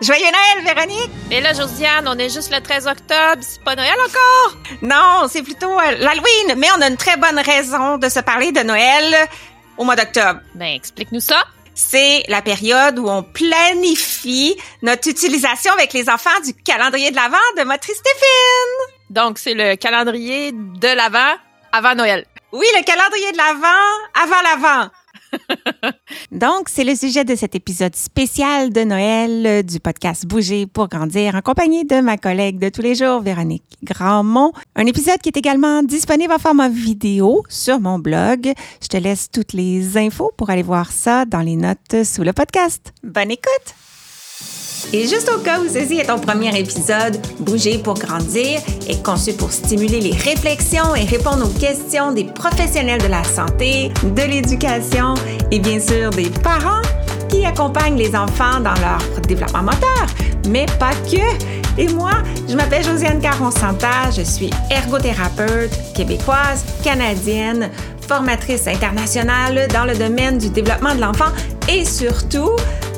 Joyeux Noël, Véronique! Mais là, Josiane, on est juste le 13 octobre, c'est pas Noël encore? Non, c'est plutôt euh, l'Halloween, mais on a une très bonne raison de se parler de Noël au mois d'octobre. Ben, explique-nous ça. C'est la période où on planifie notre utilisation avec les enfants du calendrier de l'Avent de Motrice Stéphine. Donc, c'est le calendrier de l'Avent avant Noël. Oui, le calendrier de l'Avent avant l'Avent. Donc, c'est le sujet de cet épisode spécial de Noël du podcast Bouger pour grandir en compagnie de ma collègue de tous les jours, Véronique Grandmont. Un épisode qui est également disponible en format vidéo sur mon blog. Je te laisse toutes les infos pour aller voir ça dans les notes sous le podcast. Bonne écoute! Et juste au cas où ceci est ton premier épisode, Bouger pour grandir est conçu pour stimuler les réflexions et répondre aux questions des professionnels de la santé, de l'éducation et bien sûr des parents qui accompagnent les enfants dans leur développement moteur, mais pas que. Et moi, je m'appelle Josiane Caron-Santa, je suis ergothérapeute québécoise, canadienne, formatrice internationale dans le domaine du développement de l'enfant et surtout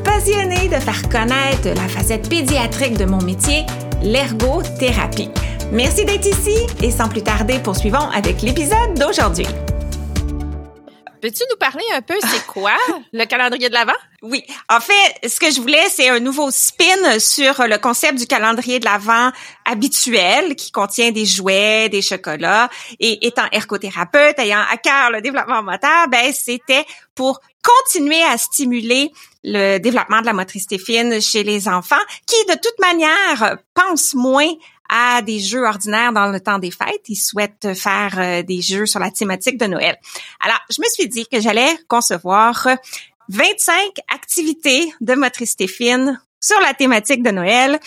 passionnée de faire connaître la facette pédiatrique de mon métier, l'ergothérapie. Merci d'être ici et sans plus tarder, poursuivons avec l'épisode d'aujourd'hui. Peux-tu nous parler un peu, c'est quoi le calendrier de l'Avent? Oui. En fait, ce que je voulais, c'est un nouveau spin sur le concept du calendrier de l'Avent habituel qui contient des jouets, des chocolats. Et étant ergothérapeute, ayant à cœur le développement moteur, ben, c'était pour continuer à stimuler le développement de la motricité fine chez les enfants qui, de toute manière, pensent moins à des jeux ordinaires dans le temps des fêtes. Ils souhaitent faire euh, des jeux sur la thématique de Noël. Alors, je me suis dit que j'allais concevoir 25 activités de motricité fine sur la thématique de Noël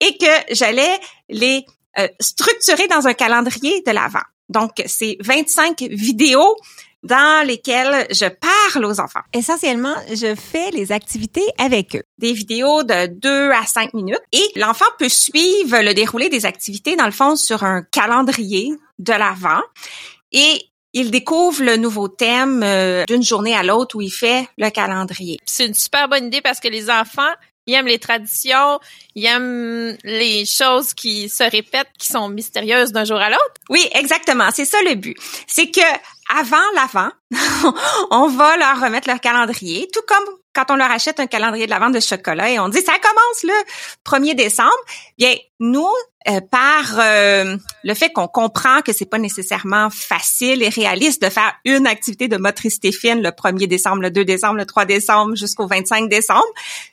et que j'allais les euh, structurer dans un calendrier de l'Avent. Donc, c'est 25 vidéos dans lesquelles je parle aux enfants. Essentiellement, je fais les activités avec eux. Des vidéos de 2 à 5 minutes et l'enfant peut suivre le déroulé des activités dans le fond sur un calendrier de l'avant et il découvre le nouveau thème euh, d'une journée à l'autre où il fait le calendrier. C'est une super bonne idée parce que les enfants, ils aiment les traditions, ils aiment les choses qui se répètent, qui sont mystérieuses d'un jour à l'autre. Oui, exactement. C'est ça le but. C'est que avant l'avant, on va leur remettre leur calendrier, tout comme quand on leur achète un calendrier de la de chocolat et on dit ça commence le 1er décembre, bien nous euh, par euh, le fait qu'on comprend que c'est pas nécessairement facile et réaliste de faire une activité de motricité fine le 1er décembre, le 2 décembre, le 3 décembre jusqu'au 25 décembre,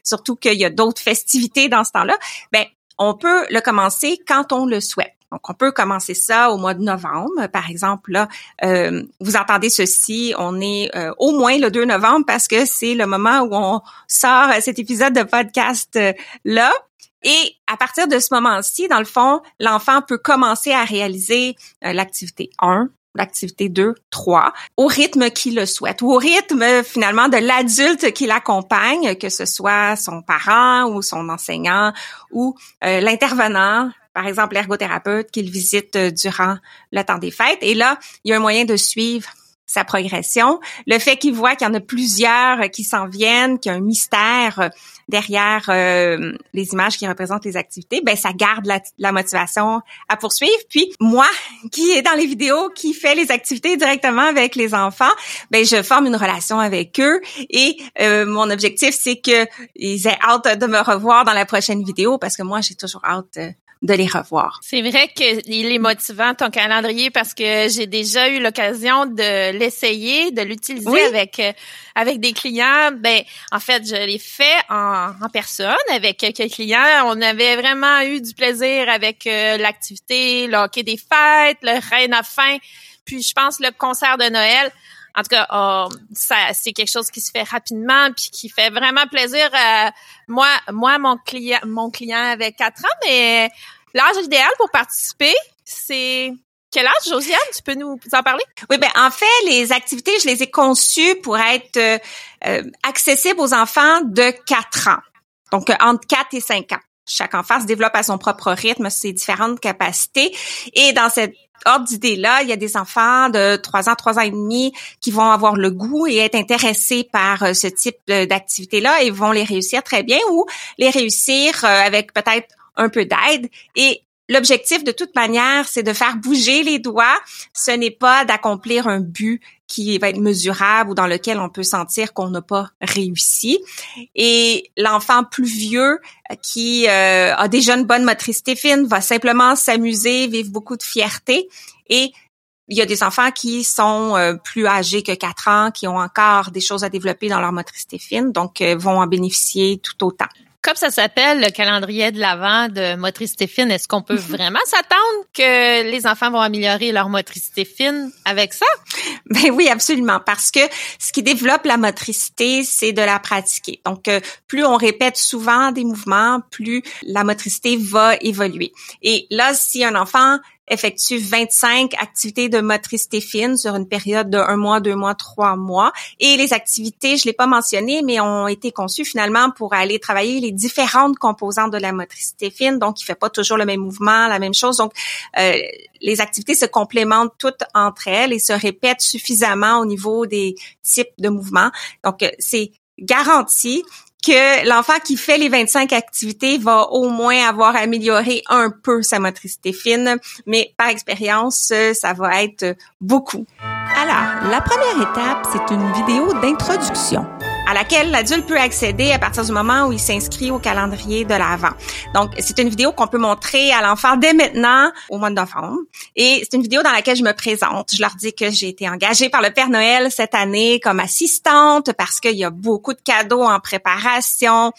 surtout qu'il y a d'autres festivités dans ce temps-là, ben on peut le commencer quand on le souhaite. Donc, on peut commencer ça au mois de novembre. Par exemple, là, euh, vous entendez ceci, on est euh, au moins le 2 novembre parce que c'est le moment où on sort cet épisode de podcast-là. Et à partir de ce moment-ci, dans le fond, l'enfant peut commencer à réaliser euh, l'activité 1, l'activité 2, 3, au rythme qu'il le souhaite, ou au rythme finalement de l'adulte qui l'accompagne, que ce soit son parent ou son enseignant ou l'intervenant par exemple l'ergothérapeute qu'il visite euh, durant le temps des fêtes. Et là, il y a un moyen de suivre sa progression. Le fait qu'il voit qu'il y en a plusieurs qui s'en viennent, qu'il y a un mystère euh, derrière euh, les images qui représentent les activités, ben ça garde la, motivation à poursuivre. Puis moi, qui est dans les vidéos, qui fait les activités directement avec les enfants, ben je forme une relation avec eux et mon objectif c'est que ils aient hâte de me revoir dans la prochaine vidéo parce que moi j'ai toujours hâte de les revoir. C'est vrai qu'il est motivant ton calendrier parce que j'ai déjà eu l'occasion de l'essayer, de l'utiliser avec euh, avec des clients. Ben en fait, je l'ai fait en, en, personne avec quelques clients. On avait vraiment eu du plaisir avec euh, l'activité, le hockey des fêtes, le reine à fin, puis je pense le concert de Noël. En tout cas, oh, ça, c'est quelque chose qui se fait rapidement puis qui fait vraiment plaisir. à moi, moi, mon client, mon client avait 4 ans, mais l'âge idéal pour participer, c'est quel âge, Josiane? Tu peux nous en parler? Oui, ben en fait, les activités, je les ai conçues pour être euh, accessibles aux enfants de 4 ans. Donc, entre 4 et 5 ans. chaque enfant se développe à son propre rythme, ses différentes capacités. Et dans cette ordre d'idée-là, il y a des enfants de 3 ans, 3 ans et demi qui vont avoir le goût et être intéressés par euh, ce type d'activité-là et vont les réussir très bien ou les réussir euh, avec peut-être un peu d'aide. Et L'objectif, de toute manière, c'est de faire bouger les doigts. Ce n'est pas d'accomplir un but qui va être mesurable ou dans lequel on peut sentir qu'on n'a pas réussi. Et l'enfant plus vieux euh, qui euh, a déjà une bonne motricité fine va simplement s'amuser, vivre beaucoup de fierté. Et il y a des enfants qui sont euh, plus âgés que 4 ans, qui ont encore des choses à développer dans leur motricité fine, donc vont en bénéficier tout autant comme ça s'appelle le calendrier de l'avant de motricité fine, est-ce qu'on peut vraiment s'attendre que les enfants vont améliorer leur motricité fine avec ça? Ben oui, absolument, parce que ce qui développe la motricité, c'est de la pratiquer. Donc, euh, plus on répète souvent des mouvements, plus la motricité va évoluer. Et là, si un enfant effectue 25 activités de motricité fine sur une période de un mois, deux mois, trois mois. Et les activités, je l'ai pas mentionné, mais ont été conçues finalement pour aller travailler les différentes composantes de la motricité fine. Donc, il fait pas toujours le même mouvement, la même chose. Donc, euh, les activités se complémentent toutes entre elles et se répètent suffisamment au niveau des types de mouvements. Donc, euh, c'est garanti que l'enfant qui fait les 25 activités va au moins avoir amélioré un peu sa motricité fine, mais par expérience, ça va être beaucoup. Alors, la première étape, c'est une vidéo d'introduction laquelle l'adulte peut accéder à partir du moment où il s'inscrit au calendrier de l'Avent. Donc, c'est une vidéo qu'on peut montrer à l'enfant dès maintenant au mois de novembre. Et c'est une vidéo dans laquelle je me présente. Je leur dis que j'ai été engagée par le Père Noël cette année comme assistante parce qu'il y a beaucoup de cadeaux en préparation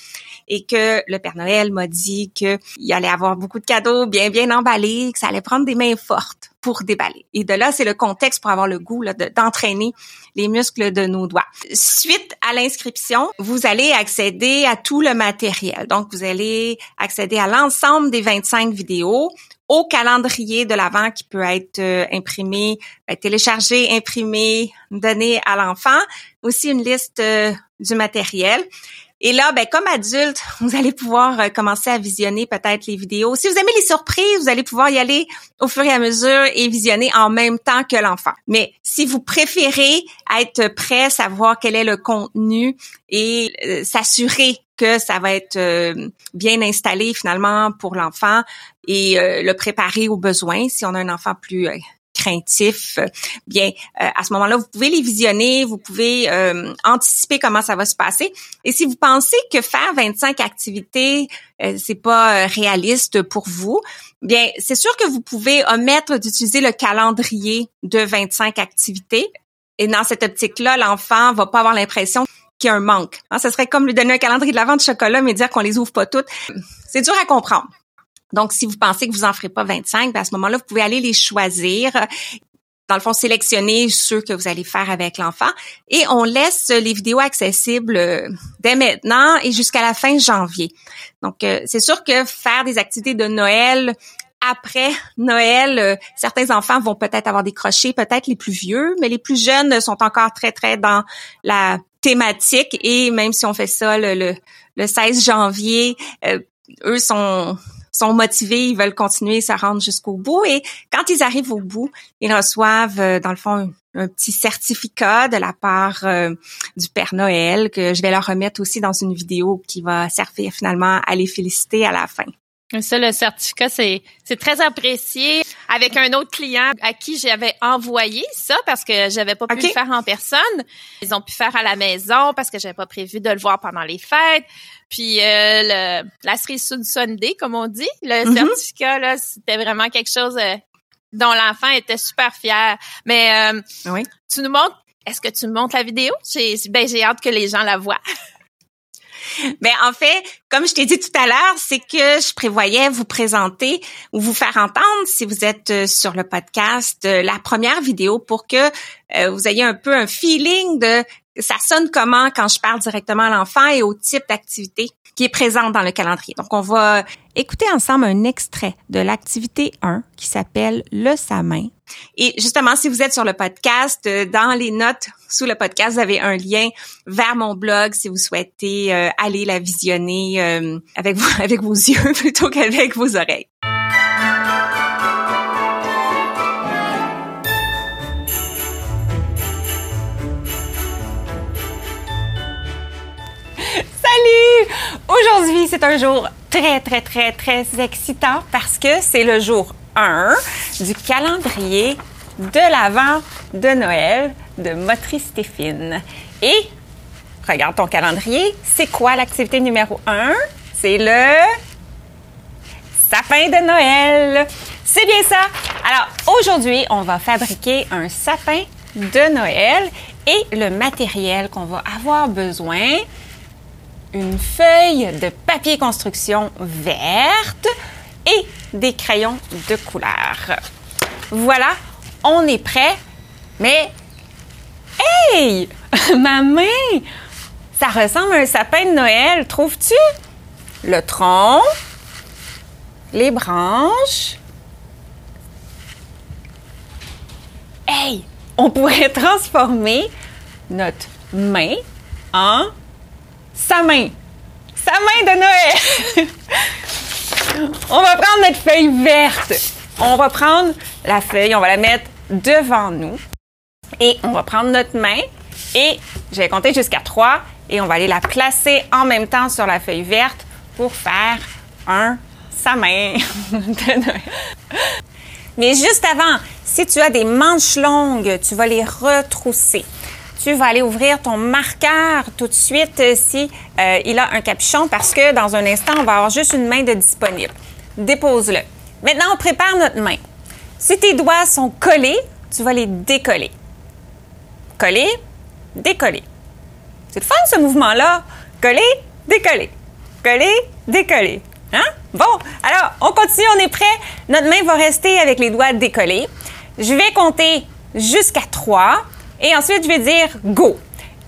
et que le Père Noël m'a dit qu'il allait avoir beaucoup de cadeaux bien, bien emballés, que ça allait prendre des mains fortes pour déballer. Et de là, c'est le contexte pour avoir le goût d'entraîner les muscles de nos doigts. Suite à l'inscription, vous allez accéder à tout le matériel. Donc, vous allez accéder à l'ensemble des 25 vidéos, au calendrier de l'avant qui peut être euh, imprimé, ben, téléchargé, imprimé, donné à l'enfant, aussi une liste euh, du matériel. Et là, ben, comme adulte, vous allez pouvoir euh, commencer à visionner peut-être les vidéos. Si vous aimez les surprises, vous allez pouvoir y aller au fur et à mesure et visionner en même temps que l'enfant. Mais si vous préférez être prêt, savoir quel est le contenu et euh, s'assurer que ça va être euh, bien installé finalement pour l'enfant et le préparer aux besoins si on a un enfant plus craintif, bien euh, à ce moment-là, vous pouvez les visionner, vous pouvez euh, anticiper comment ça va se passer. Et si vous pensez que faire 25 activités euh, c'est pas réaliste pour vous, bien c'est sûr que vous pouvez omettre d'utiliser le calendrier de 25 activités. Et dans cette optique-là, l'enfant va pas avoir l'impression qu'il y a un manque. Hein, ce serait comme lui donner un calendrier de la vente de chocolat, mais dire qu'on les ouvre pas toutes. C'est dur à comprendre. Donc, si vous pensez que vous en ferez pas 25, ben à ce moment-là, vous pouvez aller les choisir. Dans le fond, sélectionner ceux que vous allez faire avec l'enfant. Et on laisse les vidéos accessibles euh, dès maintenant et jusqu'à la fin janvier. Donc, euh, c'est sûr que faire des activités de Noël après Noël, euh, certains enfants vont peut-être avoir décroché, peut-être les plus vieux, mais les plus jeunes sont encore très, très dans la thématique. Et même si on fait ça le, le, 16 janvier, eux sont sont motivés, ils veulent continuer, se rendre jusqu'au bout. Et quand ils arrivent au bout, ils reçoivent, euh, dans le fond, un, petit certificat de la part euh, du Père Noël que je vais leur remettre aussi dans une vidéo qui va servir finalement à les féliciter à la fin. Ça, le certificat, c'est, c'est très apprécié. Avec un autre client à qui j'avais envoyé ça parce que j'avais pas pu le faire en personne. Ils ont pu faire à la maison parce que j'avais pas prévu de le voir pendant les fêtes. Puis euh, le, la cerise Sunday, comme on dit, le mm-hmm. certificat, là, c'était vraiment quelque chose euh, dont l'enfant était super fier. Mais euh, oui. tu nous montres, est-ce que tu me montres la vidéo? J'ai, ben, j'ai hâte que les gens la voient. Mais en fait, comme je t'ai dit tout à l'heure, c'est que je prévoyais vous présenter ou vous faire entendre, si vous êtes euh, sur le podcast, euh, la première vidéo pour que euh, vous ayez un peu un feeling de ça sonne comment quand je parle directement à l'enfant et au type d'activité qui est présente dans le calendrier. Donc, on va écouter ensemble un extrait de l'activité 1 qui s'appelle Le Samin. Et justement, si vous êtes sur le podcast, euh, dans les notes sous le podcast, vous avez un lien vers mon blog si vous souhaitez euh, aller la visionner euh, avec, avec vos yeux plutôt qu'avec vos oreilles. Aujourd'hui, c'est un jour très, très, très, très excitant parce que c'est le jour 1 du calendrier de l'Avent de Noël de Motrice Stéphine. Et regarde ton calendrier, c'est quoi l'activité numéro 1? C'est le sapin de Noël. C'est bien ça. Alors, aujourd'hui, on va fabriquer un sapin de Noël et le matériel qu'on va avoir besoin, une feuille de papier construction verte et des crayons de couleur. Voilà, on est prêt. Mais, hey, ma main, ça ressemble à un sapin de Noël, trouves-tu? Le tronc, les branches. Hey, on pourrait transformer notre main en sa main. Sa main de Noël. on va prendre notre feuille verte. On va prendre la feuille, on va la mettre devant nous. Et on va prendre notre main et je vais compter jusqu'à trois et on va aller la placer en même temps sur la feuille verte pour faire un sa main de Noël. Mais juste avant, si tu as des manches longues, tu vas les retrousser tu vas aller ouvrir ton marqueur tout de suite euh, si euh, il a un capuchon parce que dans un instant, on va avoir juste une main de disponible. Dépose-le. Maintenant, on prépare notre main. Si tes doigts sont collés, tu vas les décoller. Coller, décoller. C'est le fun ce mouvement-là. Coller, décoller. Coller, décoller. Hein? Bon, alors on continue, on est prêt. Notre main va rester avec les doigts décollés. Je vais compter jusqu'à 3. Et ensuite, je vais dire go.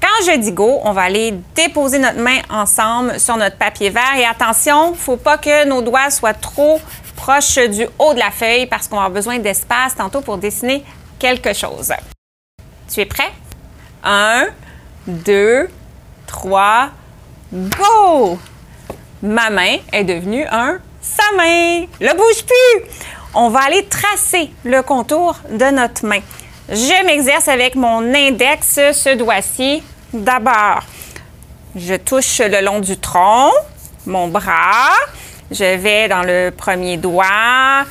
Quand je dis go, on va aller déposer notre main ensemble sur notre papier vert. Et attention, faut pas que nos doigts soient trop proches du haut de la feuille parce qu'on va avoir besoin d'espace tantôt pour dessiner quelque chose. Tu es prêt? Un, deux, trois, go! Ma main est devenue un sa main. Le bouge plus. On va aller tracer le contour de notre main. Je m'exerce avec mon index, ce doigt-ci. D'abord, je touche le long du tronc, mon bras. Je vais dans le premier doigt.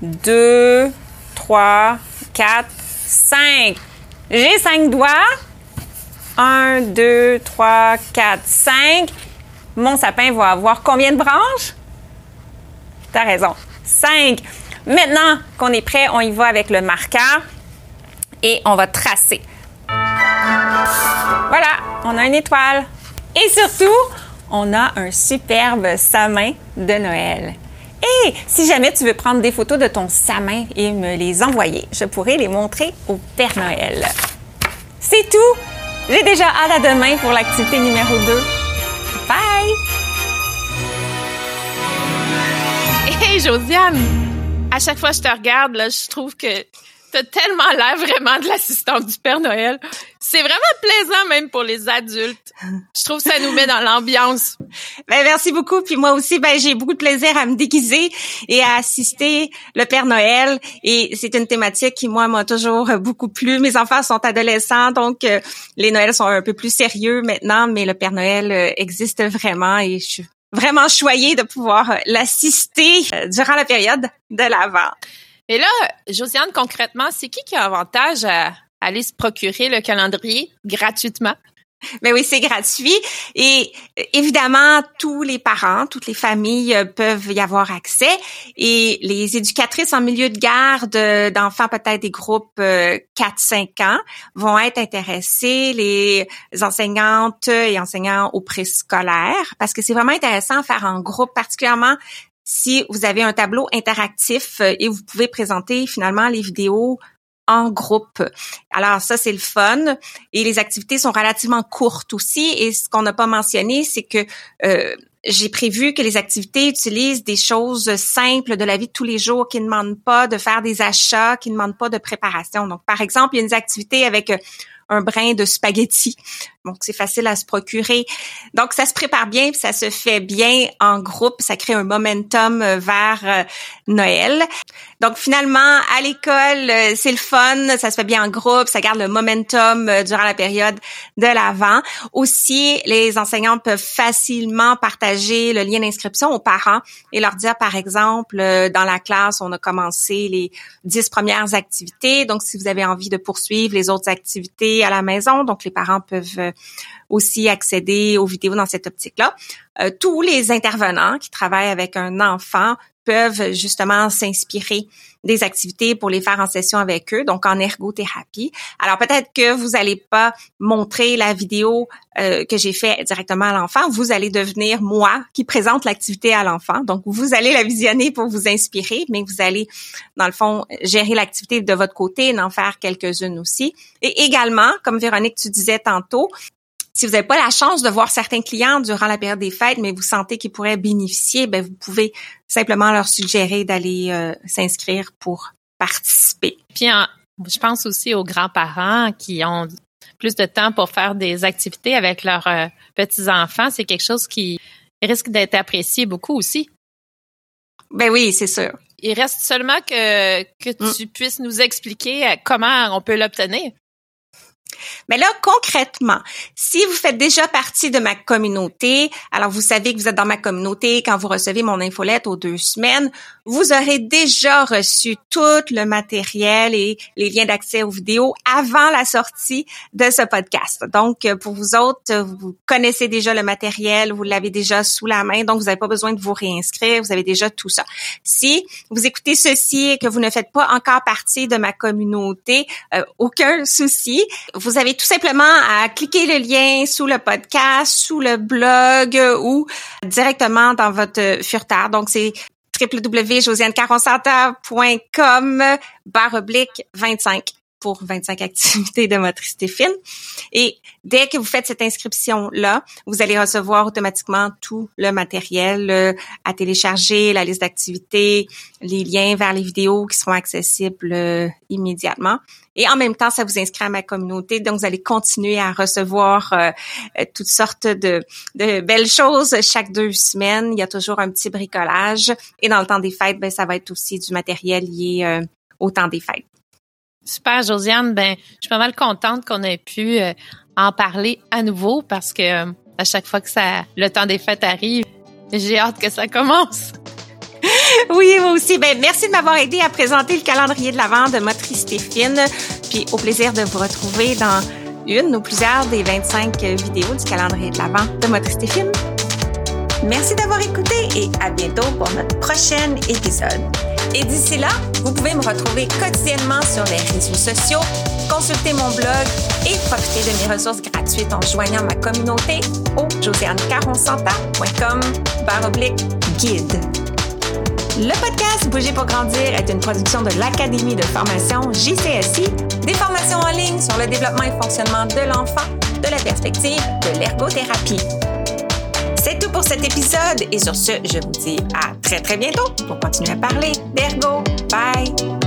Deux, trois, quatre, cinq. J'ai cinq doigts. Un, deux, trois, quatre, cinq. Mon sapin va avoir combien de branches? T'as raison. Cinq. Maintenant qu'on est prêt, on y va avec le marqueur et on va tracer. Voilà, on a une étoile. Et surtout, on a un superbe samin de Noël. Et si jamais tu veux prendre des photos de ton samin et me les envoyer, je pourrais les montrer au Père Noël. C'est tout. J'ai déjà hâte à demain pour l'activité numéro 2. Bye! Hey Josiane, à chaque fois que je te regarde, je trouve que t'as tellement l'air vraiment de l'assistante du Père Noël. C'est vraiment plaisant même pour les adultes. Je trouve que ça nous met dans l'ambiance. Ben merci beaucoup. Puis moi aussi, ben j'ai beaucoup de plaisir à me déguiser et à assister le Père Noël. Et c'est une thématique qui moi m'a toujours beaucoup plu. Mes enfants sont adolescents, donc euh, les Noëls sont un peu plus sérieux maintenant, mais le Père Noël euh, existe vraiment et je suis vraiment choyée de pouvoir euh, l'assister durant la période de l'Avent. Et là, Josiane, concrètement, c'est qui qui a avantage à aller se procurer le calendrier gratuitement? Mais ben oui, c'est gratuit et évidemment tous les parents, toutes les familles euh, peuvent y avoir accès et les éducatrices en milieu de garde d'enfants peut-être des groupes 4-5 euh, ans vont être intéressées, les enseignantes et enseignants au préscolaire parce que c'est vraiment intéressant à faire en groupe particulièrement si vous avez un tableau interactif euh, et vous pouvez présenter finalement les vidéos en groupe. Alors ça, c'est le fun. Et les activités sont relativement courtes aussi. Et ce qu'on n'a pas mentionné, c'est que euh, j'ai prévu que les activités utilisent des choses simples de la vie de tous les jours qui ne demandent pas de faire des achats, qui ne demandent pas de préparation. Donc, par exemple, il y a une activité avec euh, un brin de spaghetti. Donc, c'est facile à se procurer. Donc, ça se prépare bien, ça se fait bien en groupe. Ça crée un momentum euh, vers euh, Noël. Donc, finalement, à l'école, euh, c'est le fun. Ça se fait bien en groupe. Ça garde le momentum durant la période de l'avant. Aussi, les enseignants peuvent facilement partager le lien d'inscription aux parents et leur dire, par exemple, dans la classe, on a commencé les dix premières activités. Donc, si vous avez envie de poursuivre les autres activités à la maison, donc les parents peuvent aussi accéder aux vidéos dans cette optique-là. Euh, tous les intervenants qui travaillent avec un enfant peuvent justement s'inspirer des activités pour les faire en session avec eux, donc en ergothérapie. Alors peut-être que vous n'allez pas montrer la vidéo euh, que j'ai fait directement à l'enfant, vous allez devenir moi qui présente l'activité à l'enfant. Donc vous allez la visionner pour vous inspirer, mais vous allez dans le fond gérer l'activité de votre côté et en faire quelques-unes aussi. Et également, comme Véronique tu disais tantôt, si vous n'avez pas la chance de voir certains clients durant la période des fêtes, mais vous sentez qu'ils pourraient bénéficier, ben vous pouvez simplement leur suggérer d'aller euh, s'inscrire pour participer. Puis je pense aussi aux grands-parents qui ont plus de temps pour faire des activités avec leurs euh, petits-enfants. C'est quelque chose qui risque d'être apprécié beaucoup aussi. Ben oui, c'est sûr. Il reste seulement que, que mm. tu puisses nous expliquer euh, comment on peut l'obtenir. Mais là, concrètement, si vous faites déjà partie de ma communauté, alors vous savez que vous êtes dans ma communauté quand vous recevez mon infolette aux deux semaines, vous aurez déjà reçu tout le matériel et les liens d'accès aux vidéos avant la sortie de ce podcast. Donc, pour vous autres, vous connaissez déjà le matériel, vous l'avez déjà sous la main, donc vous n'avez pas besoin de vous réinscrire, vous avez déjà tout ça. Si vous écoutez ceci et que vous ne faites pas encore partie de ma communauté, euh, aucun souci vous avez tout simplement à cliquer le lien sous le podcast, sous le blog ou directement dans votre furteur. Donc, c'est www.josianecaronsanta.com barre oblique 25 pour 25 activités de motricité fine. Et dès que vous faites cette inscription-là, vous allez recevoir automatiquement tout le matériel euh, à télécharger, la liste d'activités, les liens vers les vidéos qui seront accessibles euh, immédiatement. Et en même temps, ça vous inscrit à ma communauté. Donc, vous allez continuer à recevoir euh, toutes sortes de, de, belles choses chaque deux semaines. Il y a toujours un petit bricolage. Et dans le temps des fêtes, ben, ça va être aussi du matériel lié au temps des fêtes. Super, Josiane. Ben, je suis pas mal contente qu'on ait pu euh, en parler à nouveau parce que euh, à chaque fois que ça, le temps des fêtes arrive, j'ai hâte que ça commence. Oui, moi aussi. Ben, merci de m'avoir aidé à présenter le calendrier de l'Avent de Motricité Fine. Puis au plaisir de vous retrouver dans une ou plusieurs des 25 vidéos du calendrier de l'Avent de Motricité Fine. Merci d'avoir écouté et à bientôt pour notre prochain épisode. Et d'ici là, vous pouvez me retrouver quotidiennement sur les réseaux sociaux, consulter mon blog et profiter de mes ressources gratuites en joignant ma communauté au josianecaronsanta.com guide. Le podcast Bouger pour grandir est une production de l'Académie de formation JCSI, des formations en ligne sur le développement et fonctionnement de l'enfant, de la perspective de l'ergothérapie cet épisode. Et sur ce, je vous dis à très très bientôt pour continuer à parler d'ergo. Bye!